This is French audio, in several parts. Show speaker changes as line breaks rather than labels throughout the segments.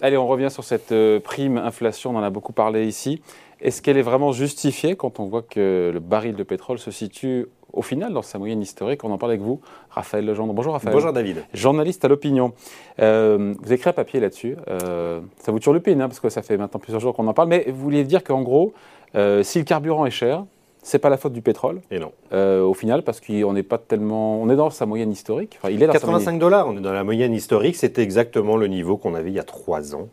Allez, on revient sur cette euh, prime inflation, on en a beaucoup parlé ici. Est-ce qu'elle est vraiment justifiée quand on voit que le baril de pétrole se situe au final dans sa moyenne historique? On en parle avec vous, Raphaël Legendre. Bonjour Raphaël.
Bonjour David.
Journaliste à l'opinion. Euh, vous écrit un papier là-dessus. Euh, ça vous turlupine, hein, parce que ça fait maintenant plusieurs jours qu'on en parle, mais vous vouliez dire qu'en gros, euh, si le carburant est cher, c'est pas la faute du pétrole.
Et non.
Euh, au final, parce qu'on n'est pas tellement. On est dans sa moyenne historique. Enfin, il est dans
85 dollars, on est dans la moyenne historique. C'était exactement le niveau qu'on avait il y a trois ans.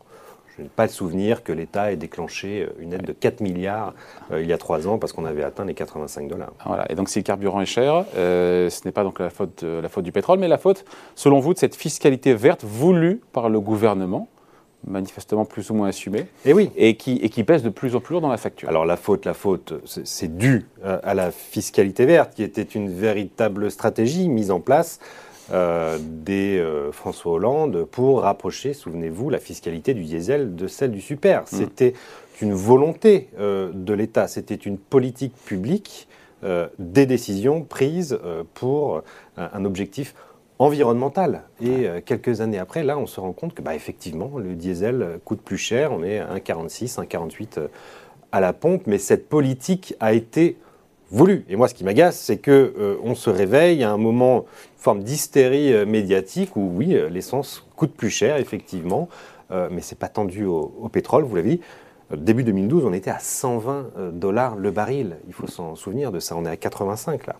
Je n'ai pas le souvenir que l'État ait déclenché euh, une aide de 4 milliards euh, il y a trois ans parce qu'on avait atteint les 85 dollars.
Voilà. Et donc, si le carburant est cher, euh, ce n'est pas donc la faute, la faute du pétrole, mais la faute, selon vous, de cette fiscalité verte voulue par le gouvernement, manifestement plus ou moins assumée,
Et oui.
et qui, et qui pèse de plus en plus lourd dans la facture.
Alors la faute, la faute, c'est dû euh, à la fiscalité verte, qui était une véritable stratégie mise en place euh, des euh, François Hollande pour rapprocher, souvenez-vous, la fiscalité du diesel de celle du super. C'était une volonté euh, de l'État, c'était une politique publique, des décisions prises pour un objectif environnemental. Et euh, quelques années après, là, on se rend compte que, bah, effectivement, le diesel euh, coûte plus cher. On est à 1,46, 1,48 euh, à la pompe, mais cette politique a été voulue. Et moi, ce qui m'agace, c'est que euh, on se réveille à un moment, une forme d'hystérie euh, médiatique où, oui, l'essence coûte plus cher, effectivement, mais c'est pas tendu au, au pétrole, vous l'avez dit. Début 2012, on était à 120 euh, dollars le baril. Il faut s'en souvenir de ça. On est à 85 là.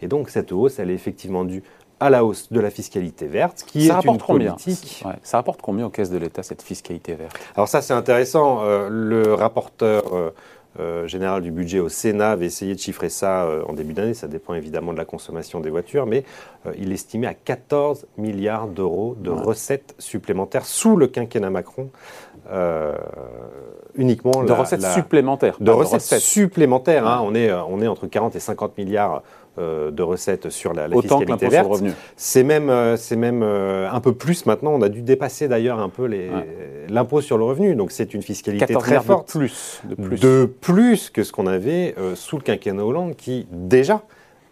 Et donc cette hausse, elle est effectivement due à la hausse de la fiscalité verte, qui
ça
est
rapporte
une
combien
politique.
Ouais. Ça rapporte combien aux caisses de l'État, cette fiscalité verte
Alors ça, c'est intéressant. Euh, le rapporteur euh, euh, général du budget au Sénat avait essayé de chiffrer ça en début d'année. Ça dépend évidemment de la consommation des voitures, mais il estimait à 14 milliards d'euros de
Ouais.
recettes supplémentaires sous le quinquennat Macron. Uniquement
De
la-
recettes
la-
supplémentaires.
de recettes, supplémentaires. hein. on, est, on est entre 40 et 50 milliards euh, de recettes sur la, la
Autant que
fiscalité
sur
verte.
le revenu.
C'est même, euh, c'est même euh, un peu plus maintenant. On a dû dépasser d'ailleurs un peu les-
Ouais.
l'impôt sur le revenu. Donc c'est une fiscalité
14
très forte.
de plus. De plus.
De plus que ce qu'on avait sous le quinquennat Hollande qui déjà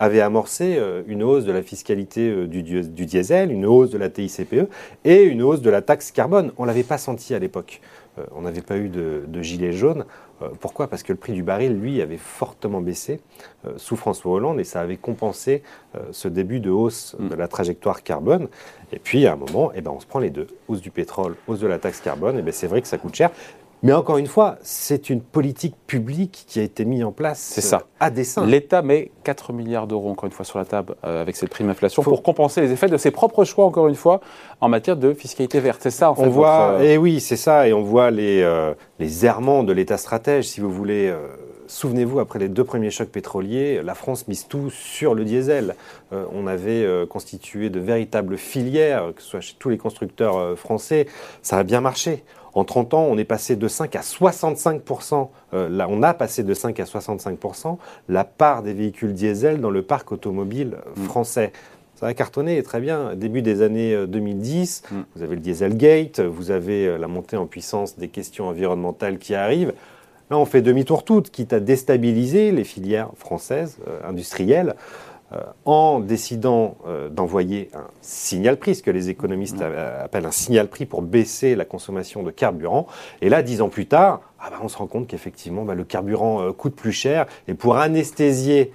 avait amorcé euh, une hausse de la fiscalité euh, du, diesel, une hausse de la TICPE et une hausse de la taxe carbone. On ne l'avait pas senti à l'époque. Euh, on n'avait pas eu de, de gilet jaune. Euh, pourquoi? Parce que le prix du baril, lui, avait fortement baissé euh, sous François Hollande et ça avait compensé ce début de hausse
Mm.
de la trajectoire carbone. Et puis, à un moment, eh ben, on se prend les deux. Hausse du pétrole, hausse de la taxe carbone. Et ben, c'est vrai que ça coûte cher. Mais encore une fois, c'est une politique publique qui a été mise en place
C'est ça.
euh, à dessein.
L'État met 4 milliards d'euros, encore une fois, sur la table euh, avec cette prime inflation
Faut-
pour compenser les effets de ses propres choix, encore une fois, en matière de fiscalité verte. C'est ça, en fait.
On voit,
votre, euh,
et oui, c'est ça, et on voit les, euh, les errements de l'État stratège, si vous voulez. Souvenez-vous, après les deux premiers chocs pétroliers, la France mise tout sur le diesel. Euh, on avait euh, constitué de véritables filières, que ce soit chez tous les constructeurs euh, français. Ça a bien marché. En 30 ans, on est passé de 5 à 65 euh, là, On a passé de 5 à 65% la part des véhicules diesel dans le parc automobile
Mm.
français. Ça a cartonné très bien. Début des années euh, 2010,
Mm.
vous avez le Dieselgate, vous avez la montée en puissance des questions environnementales qui arrivent. Là, on fait demi-tour toute, quitte à déstabiliser les filières françaises, euh, industrielles, euh, en décidant euh, d'envoyer un signal prix, ce que les économistes appellent un signal prix pour baisser la consommation de carburant. Et là, dix ans plus tard, ah bah, on se rend compte qu'effectivement, bah, le carburant coûte plus cher. Et pour anesthésier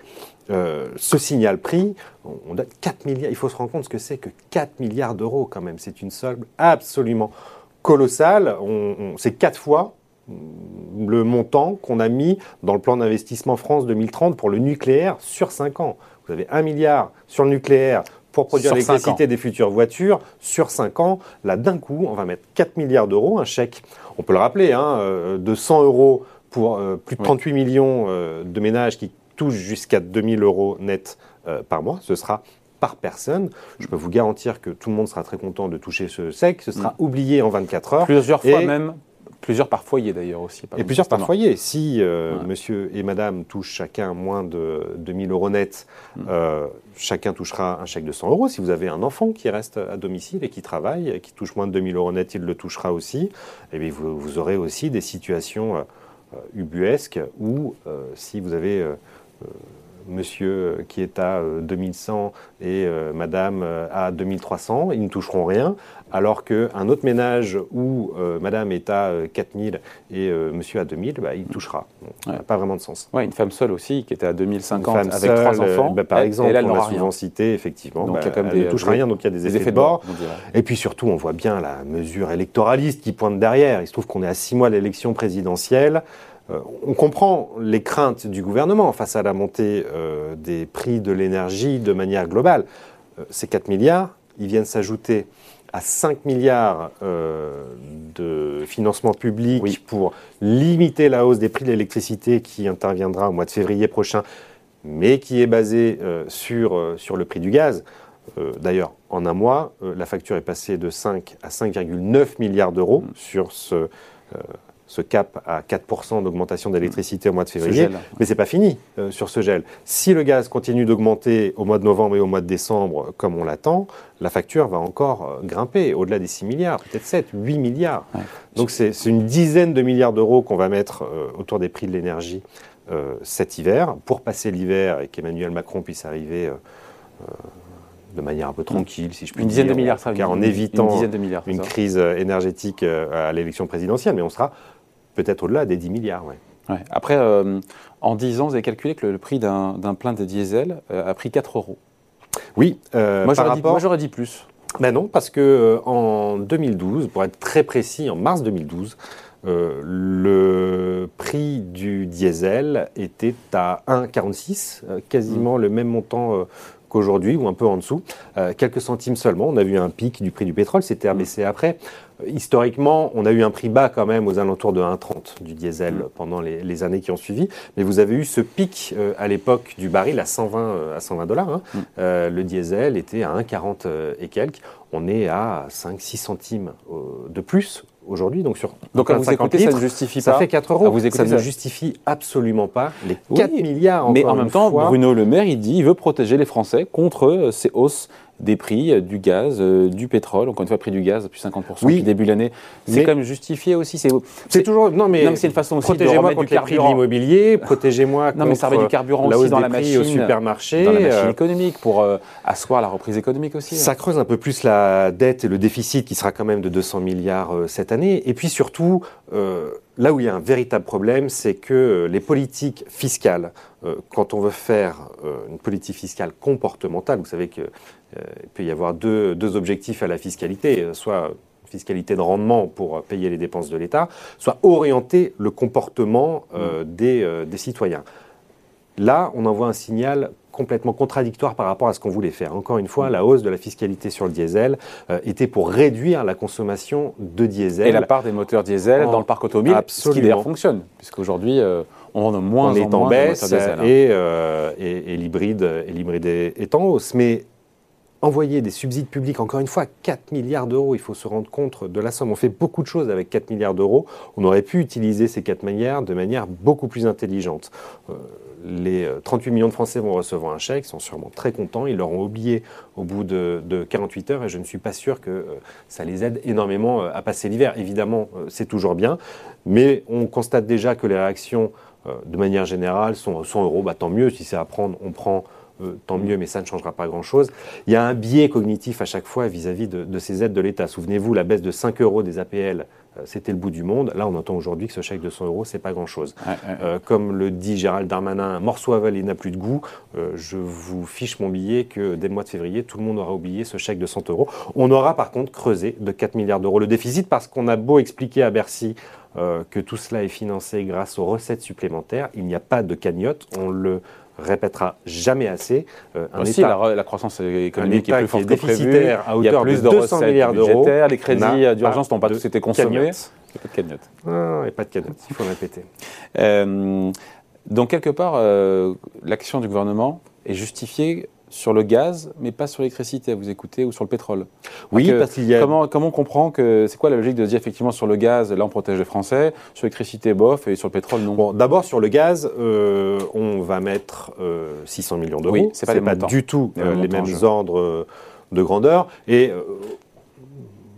euh, ce signal prix, on, on donne 4 milliards. Il faut se rendre compte ce que c'est que 4 milliards d'euros quand même. C'est une somme absolument colossale. On- on- c'est quatre fois le montant qu'on a mis dans le plan d'investissement France 2030 pour le nucléaire sur 5 ans. Vous avez 1 milliard sur le nucléaire pour produire l'électricité des futures voitures sur 5 ans. Là, d'un coup, on va mettre 4 milliards d'euros, un chèque, on peut le rappeler, hein, euh, de 100 euros pour euh, plus de
Oui.
38 millions euh, de ménages qui touchent jusqu'à 2000 euros net euh, par mois. Ce sera par personne. Je peux vous garantir que tout le monde sera très content de toucher ce chèque. Ce sera oublié en 24 heures.
Plusieurs fois même, plusieurs par foyer d'ailleurs aussi.
Et plusieurs par foyer. Si euh,
Ouais.
monsieur et madame touchent chacun moins de 2000 euros net,
Mm.
euh, chacun touchera un chèque de 100 euros. Si vous avez un enfant qui reste à domicile et qui travaille, et qui touche moins de 2000 euros net, il le touchera aussi. Et bien vous, vous aurez aussi des situations euh, ubuesques où, si vous avez monsieur qui est à 2100 et madame à 2300, ils ne toucheront rien alors qu'un autre ménage où euh, madame est à 4000 euh, et euh, monsieur à 2000, bah, il touchera. ça n'a pas vraiment de sens.
Ouais, une femme seule aussi qui était à 2050 avec trois enfants.
Bah, par exemple, elle, on l'a souvent cité, effectivement, donc, bah, elle ne touche rien, donc il y a des, effets, de bord. et puis surtout, on voit bien la mesure électoraliste qui pointe derrière. Il se trouve qu'on est à six mois de l'élection présidentielle. On comprend les craintes du gouvernement face à la montée des prix de l'énergie de manière globale. ces 4 milliards, ils viennent s'ajouter à 5 milliards euh, de financement public pour limiter la hausse des prix de l'électricité qui interviendra au mois de février prochain, mais qui est basé euh, sur, euh, sur le prix du gaz. D'ailleurs, en un mois, la facture est passée de 5 à 5,9 milliards d'euros mm. sur ce ce cap à 4% d'augmentation d'électricité au mois de février. Mais ce n'est pas fini euh, sur ce gel. Si le gaz continue d'augmenter au mois de novembre et au mois de décembre comme on l'attend, la facture va encore euh, grimper au-delà des 6 milliards, peut-être 7, 8 milliards. Donc c'est une dizaine de milliards d'euros qu'on va mettre euh, autour des prix de l'énergie cet hiver pour passer l'hiver et qu'Emmanuel Macron puisse arriver de manière un peu tranquille, si je puis
une dizaine de milliards, ça,
car en évitant une, crise énergétique à l'élection présidentielle, mais on sera peut-être au-delà des 10 milliards.
Après, euh, en 10 ans, vous avez calculé que le, prix d'un plein de diesel euh, a pris 4 euros.
Oui.
Euh, moi, j'aurais rapport... dit, plus.
Ben non, parce que en 2012, pour être très précis, en mars 2012, le prix du diesel était à 1,46, quasiment mmh. le même montant qu'aujourd'hui, ou un peu en dessous, quelques centimes seulement. On a vu un pic du prix du pétrole, c'était rebaissé après. Historiquement, on a eu un prix bas quand même aux alentours de 1,30 du diesel mm. pendant les, années qui ont suivi. Mais vous avez eu ce pic euh, à l'époque du baril à 120, euh, à 120 dollars. Hein. Mm. Euh, le diesel était à 1,40 et quelques. On est à 5-6 centimes de plus aujourd'hui. Donc, sur
donc à vous écouter, ça ne justifie
pas.
Ça
fait 4 euros. vous ça, ne justifie absolument pas les 4 milliards.
mais en même temps, Bruno Le Maire, il dit il veut protéger les Français contre ces hausses des prix euh, du gaz, euh, du pétrole. Encore une fois, prix du gaz, plus 50% oui. depuis début de l'année. C'est quand même justifié aussi.
C'est toujours. Non, mais, c'est une façon aussi protégez-moi contre les prix de l'immobilier, protégez-moi contre. Non, mais ça
du carburant aussi dans la machine.
au supermarché.
Dans la machine euh, économique pour asseoir la reprise économique aussi.
Ça creuse un peu plus la dette et le déficit qui sera quand même de 200 milliards cette année. Et puis surtout, là où il y a un véritable problème, c'est que les politiques fiscales, quand on veut faire une politique fiscale comportementale, vous savez que euh, il peut y avoir deux, objectifs à la fiscalité, euh, soit fiscalité de rendement pour payer les dépenses de l'État, soit orienter le comportement euh, mm. des, citoyens. Là, on envoie un signal complètement contradictoire par rapport à ce qu'on voulait faire. Encore une fois, la hausse de la fiscalité sur le diesel était pour réduire la consommation de diesel.
Et la part des moteurs diesel dans le parc automobile, ce qui d'ailleurs fonctionne, puisqu'aujourd'hui, on en a moins
on est en, baisse hein. et, et l'hybride est en hausse. Mais envoyer des subsides publics, encore une fois, 4 milliards d'euros, il faut se rendre compte de la somme. On fait beaucoup de choses avec 4 milliards d'euros. On aurait pu utiliser ces 4 milliards de manière beaucoup plus intelligente. Euh, les 38 euh, millions de Français vont recevoir un chèque, ils sont sûrement très contents, ils l'auront oublié au bout de, 48 heures et je ne suis pas sûr que euh, ça les aide énormément à passer l'hiver. Évidemment, c'est toujours bien, mais on constate déjà que les réactions, de manière générale, sont 100 euros, bah, tant mieux, si c'est à prendre, on prend euh, tant mieux, mais ça ne changera pas grand-chose. Il y a un biais cognitif à chaque fois vis-à-vis de, ces aides de l'État. Souvenez-vous, la baisse de 5 euros des APL, euh, c'était le bout du monde. Là, on entend aujourd'hui que ce chèque de 100 euros, c'est pas grand-chose. Euh, comme le dit Gérald Darmanin, un morceau avalé n'a plus de goût. je vous fiche mon billet que dès le mois de février, tout le monde aura oublié ce chèque de 100 euros. On aura par contre creusé de 4 milliards d'euros le déficit parce qu'on a beau expliquer à Bercy que tout cela est financé grâce aux recettes supplémentaires. Il n'y a pas de cagnotte. On le répétera jamais assez.
Euh, un Aussi, État, la, croissance économique est plus forte que prévu.
À hauteur plus de, 200 milliards d'euros.
Les crédits d'urgence n'ont pas tous été consommés.
Il n'y a pas de cagnotte. Il n'y a pas de cagnotte, il faut répéter.
Euh, donc, quelque part, euh, l'action du gouvernement est justifiée sur le gaz, mais pas sur l'électricité, vous écouter, ou sur le pétrole.
Oui, parce qu'il y a...
Comment, comment on comprend que... C'est quoi la logique de dire, effectivement, sur le gaz, là, on protège les Français, sur l'électricité, bof, et sur le pétrole, non?
Bon, d'abord, sur le gaz, euh, on va mettre 600 euh, millions d'euros. Oui,
c'est pas, pas du
tout les, euh, mêmes ordres de grandeur. Et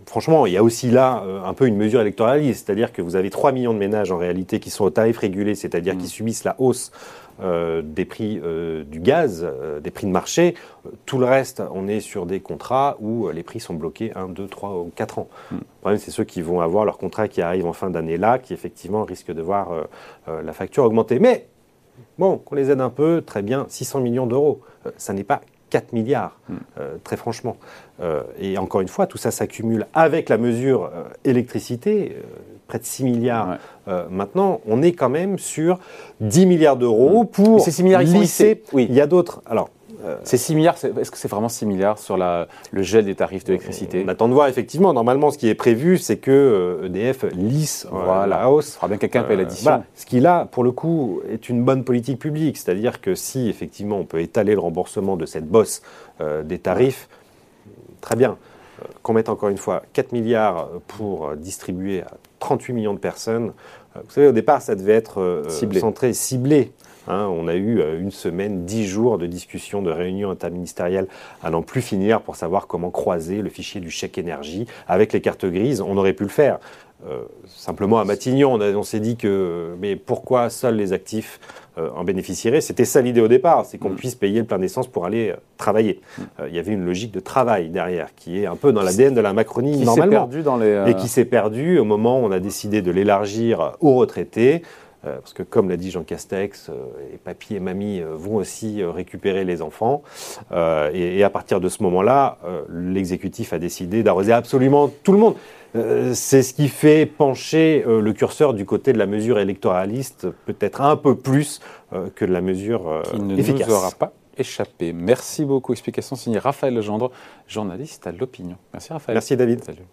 franchement, il y a aussi là un peu une mesure électoraliste, c'est-à-dire que vous avez 3 millions de ménages en réalité qui sont au tarif régulé, c'est-à-dire qui mmh. subissent la hausse des prix du gaz, des prix de marché. Tout le reste, on est sur des contrats où les prix sont bloqués 1, 2, 3 ou 4 ans. Mm. Le problème, c'est ceux qui vont avoir leur contrat qui arrive en fin d'année là, qui effectivement risquent de voir la facture augmenter. Mais bon, qu'on les aide un peu, très bien, 600 millions d'euros. ça n'est pas 4 milliards, mm. très franchement. et encore une fois, tout ça s'accumule avec la mesure électricité près de 6 milliards. Euh, maintenant, on est quand même sur 10 milliards d'euros pour
ces 6 milliards,
lisser. Oui. Il y a d'autres.
Alors, euh, ces 6 milliards, est-ce que c'est vraiment 6 milliards sur la, le gel des tarifs d'électricité
On attend de voir, effectivement. Normalement, ce qui est prévu, c'est que EDF euh, e lisse la hausse. Il
faudra bien quelqu'un paye l'addition.
Ce qui, là, pour le coup, est une bonne politique publique. C'est-à-dire que si, effectivement, on peut étaler le remboursement de cette bosse des tarifs, très bien qu'on mette encore une fois 4 milliards pour distribuer à 38 millions de personnes. Euh, vous savez, au départ, ça devait être euh, ciblé. centré, ciblé. Hein. on a eu euh, une semaine, dix jours de discussions, de réunions interministérielles à n'en plus finir pour savoir comment croiser le fichier du chèque énergie avec les cartes grises. On aurait pu le faire. simplement à Matignon, on, s'est dit que mais pourquoi seuls les actifs en bénéficieraient? C'était ça l'idée au départ, c'est qu'on mm. puisse payer le plein d'essence pour aller travailler. Il y avait une logique de travail derrière qui est un peu dans l'ADN de la Macronie
qui
normalement,
perdu dans les,
et qui s'est perdu au moment où on a décidé de l'élargir aux retraités. Euh, parce que comme l'a dit Jean Castex, euh, et papy et mamie euh, vont aussi récupérer les enfants. Et, à partir de ce moment-là, l'exécutif a décidé d'arroser absolument tout le monde. C'est ce qui fait pencher le curseur du côté de la mesure électoraliste, peut-être un peu plus que de la mesure
qui ne nous aura pas échappé. Merci beaucoup. Explication signée Raphaël Legendre, journaliste à l'opinion. Merci Raphaël.
Merci David. Salut.